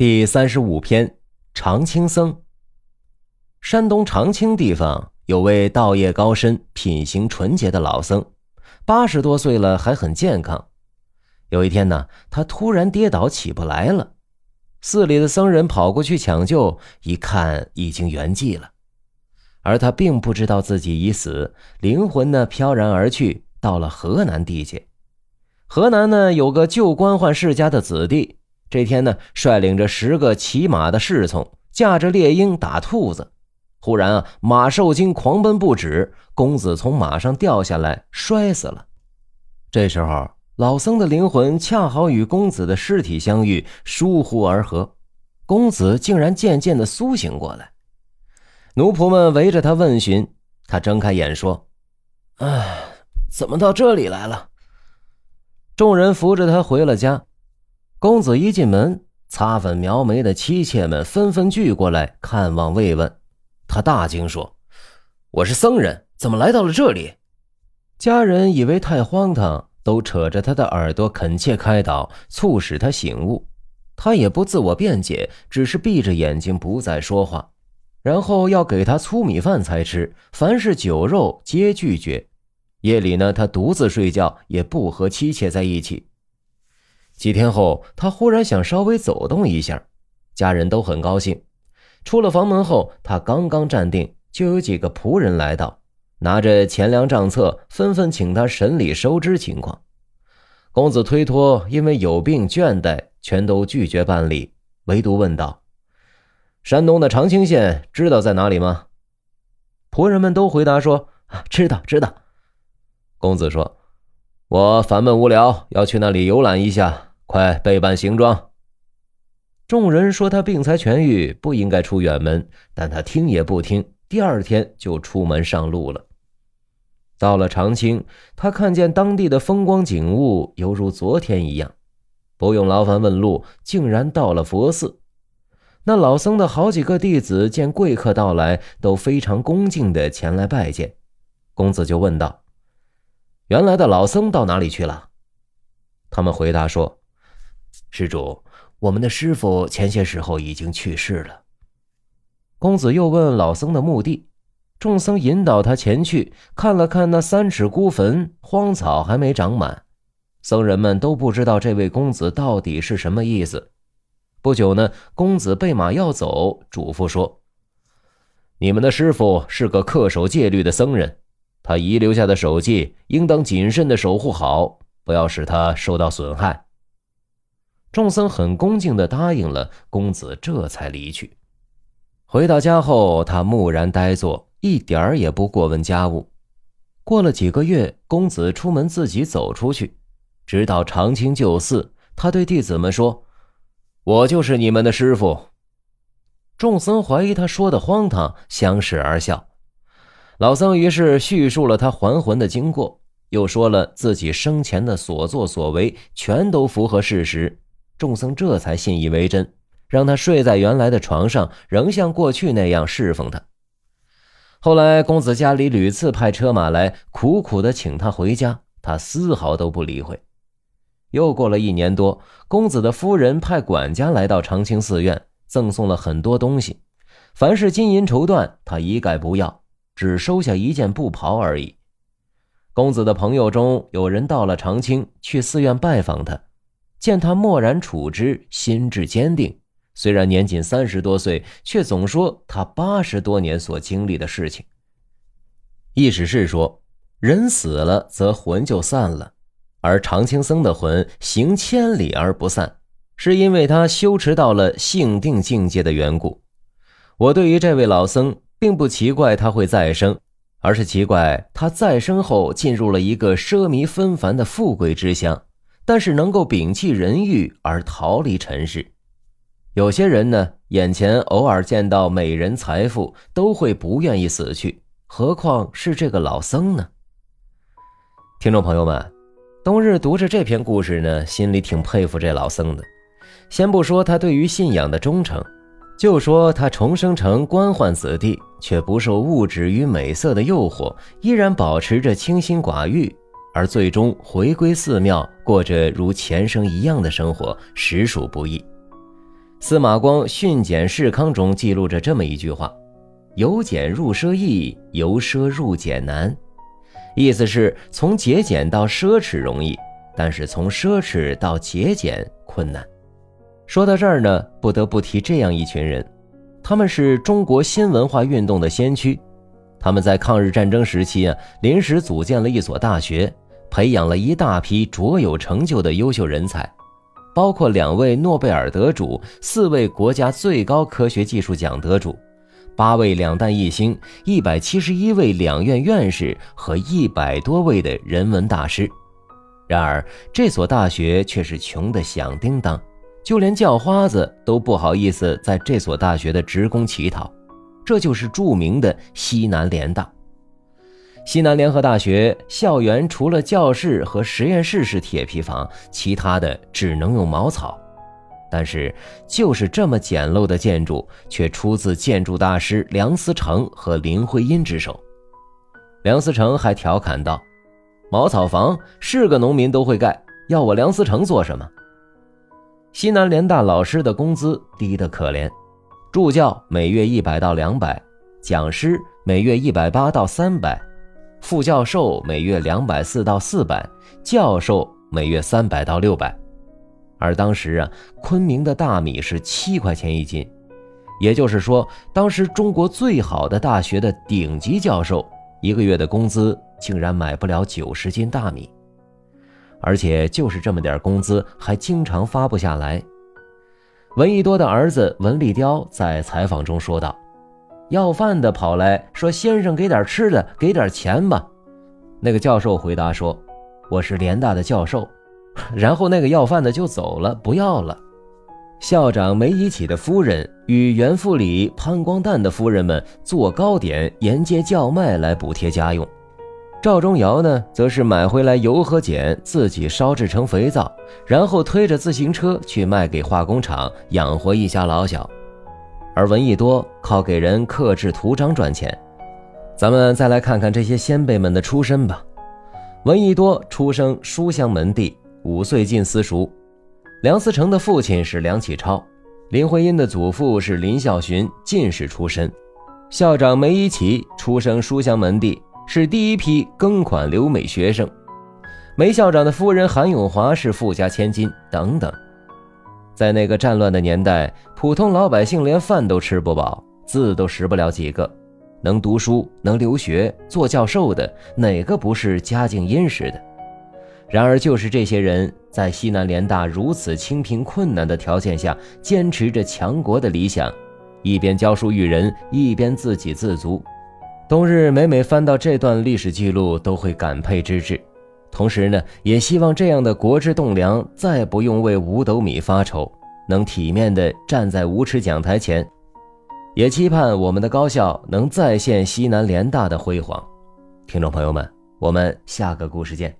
第三十五篇常青僧。山东长青地方有位道业高深、品行纯洁的老僧，八十多岁了还很健康。有一天呢，他突然跌倒起不来了，寺里的僧人跑过去抢救，一看已经圆寂了。而他并不知道自己已死，灵魂呢飘然而去，到了河南地界。河南呢有个旧官宦世家的子弟。这天呢，率领着十个骑马的侍从，驾着猎鹰打兔子。忽然啊，马受惊，狂奔不止。公子从马上掉下来，摔死了。这时候，老僧的灵魂恰好与公子的尸体相遇，疏忽而合。公子竟然渐渐的苏醒过来。奴仆们围着他问询，他睁开眼说：“哎，怎么到这里来了？”众人扶着他回了家。公子一进门，擦粉描眉的妻妾们纷纷聚过来看望慰问。他大惊说：“我是僧人，怎么来到了这里？”家人以为太荒唐，都扯着他的耳朵恳切开导，促使他醒悟。他也不自我辩解，只是闭着眼睛不再说话，然后要给他粗米饭才吃，凡是酒肉皆拒绝。夜里呢，他独自睡觉，也不和妻妾在一起。几天后，他忽然想稍微走动一下，家人都很高兴。出了房门后，他刚刚站定，就有几个仆人来到，拿着钱粮账册，纷纷请他审理收支情况。公子推脱，因为有病倦怠，全都拒绝办理，唯独问道：“山东的长清县知道在哪里吗？”仆人们都回答说：“知道，知道。”公子说：“我烦闷无聊，要去那里游览一下。”快备办行装。众人说他病才痊愈，不应该出远门，但他听也不听。第二天就出门上路了。到了长清，他看见当地的风光景物犹如昨天一样，不用劳烦问路，竟然到了佛寺。那老僧的好几个弟子见贵客到来，都非常恭敬的前来拜见。公子就问道：“原来的老僧到哪里去了？”他们回答说。施主，我们的师傅前些时候已经去世了。公子又问老僧的墓地，众僧引导他前去看了看那三尺孤坟，荒草还没长满。僧人们都不知道这位公子到底是什么意思。不久呢，公子备马要走，嘱咐说：“你们的师傅是个恪守戒律的僧人，他遗留下的手迹，应当谨慎的守护好，不要使他受到损害。”众僧很恭敬地答应了，公子这才离去。回到家后，他木然呆坐，一点儿也不过问家务。过了几个月，公子出门自己走出去，直到长青旧寺，他对弟子们说：“我就是你们的师傅。”众僧怀疑他说的荒唐，相视而笑。老僧于是叙述了他还魂的经过，又说了自己生前的所作所为，全都符合事实。众僧这才信以为真，让他睡在原来的床上，仍像过去那样侍奉他。后来，公子家里屡次派车马来，苦苦的请他回家，他丝毫都不理会。又过了一年多，公子的夫人派管家来到长青寺院，赠送了很多东西，凡是金银绸缎，他一概不要，只收下一件布袍而已。公子的朋友中有人到了长青，去寺院拜访他。见他默然处之，心智坚定。虽然年仅三十多岁，却总说他八十多年所经历的事情。意思是说，人死了则魂就散了，而常青僧的魂行千里而不散，是因为他修持到了性定境界的缘故。我对于这位老僧并不奇怪他会再生，而是奇怪他再生后进入了一个奢靡纷繁的富贵之乡。但是能够摒弃人欲而逃离尘世，有些人呢，眼前偶尔见到美人财富，都会不愿意死去，何况是这个老僧呢？听众朋友们，冬日读着这篇故事呢，心里挺佩服这老僧的。先不说他对于信仰的忠诚，就说他重生成官宦子弟，却不受物质与美色的诱惑，依然保持着清心寡欲。而最终回归寺庙，过着如前生一样的生活，实属不易。司马光《训俭示康》中记录着这么一句话：“由俭入奢易，由奢入俭难。”意思是从节俭到奢侈容易，但是从奢侈到节俭困难。说到这儿呢，不得不提这样一群人，他们是中国新文化运动的先驱。他们在抗日战争时期啊，临时组建了一所大学，培养了一大批卓有成就的优秀人才。包括两位诺贝尔得主、四位国家最高科学技术奖得主、八位两弹一星、一百七十一位两院院士和一百多位的人文大师。然而，这所大学却是穷得响叮当，就连叫花子都不好意思在这所大学的职工乞讨。这就是著名的西南联大。西南联合大学校园除了教室和实验室是铁皮房，其他的只能用茅草。但是，就是这么简陋的建筑，却出自建筑大师梁思成和林徽因之手。梁思成还调侃道：“茅草房是个农民都会盖，要我梁思成做什么？”西南联大老师的工资低得可怜，助教每月一百到两百，讲师每月一百八到三百。副教授每月两百四到四百，教授每月三百到六百，而当时啊，昆明的大米是七块钱一斤，也就是说，当时中国最好的大学的顶级教授一个月的工资竟然买不了九十斤大米，而且就是这么点工资，还经常发不下来。闻一多的儿子闻立雕在采访中说道。要饭的跑来说：“先生，给点吃的，给点钱吧。”那个教授回答说：“我是联大的教授。”然后那个要饭的就走了，不要了。校长梅贻琦的夫人与袁复礼、潘光旦的夫人们做糕点，沿街叫卖来补贴家用。赵忠尧呢，则是买回来油和碱，自己烧制成肥皂，然后推着自行车去卖给化工厂，养活一家老小。而闻一多靠给人刻制图章赚钱，咱们再来看看这些先辈们的出身吧。闻一多出生书香门第，五岁进私塾。梁思成的父亲是梁启超，林徽因的祖父是林孝洵，进士出身。校长梅贻琦出生书香门第，是第一批庚款留美学生。梅校长的夫人韩永华是富家千金，等等。在那个战乱的年代，普通老百姓连饭都吃不饱，字都识不了几个。能读书、能留学、做教授的，哪个不是家境殷实的？然而，就是这些人在西南联大如此清贫困难的条件下，坚持着强国的理想，一边教书育人，一边自给自足。冬日每每翻到这段历史记录，都会感佩之至。同时呢，也希望这样的国之栋梁再不用为五斗米发愁，能体面的站在五尺讲台前。也期盼我们的高校能再现西南联大的辉煌。听众朋友们，我们下个故事见。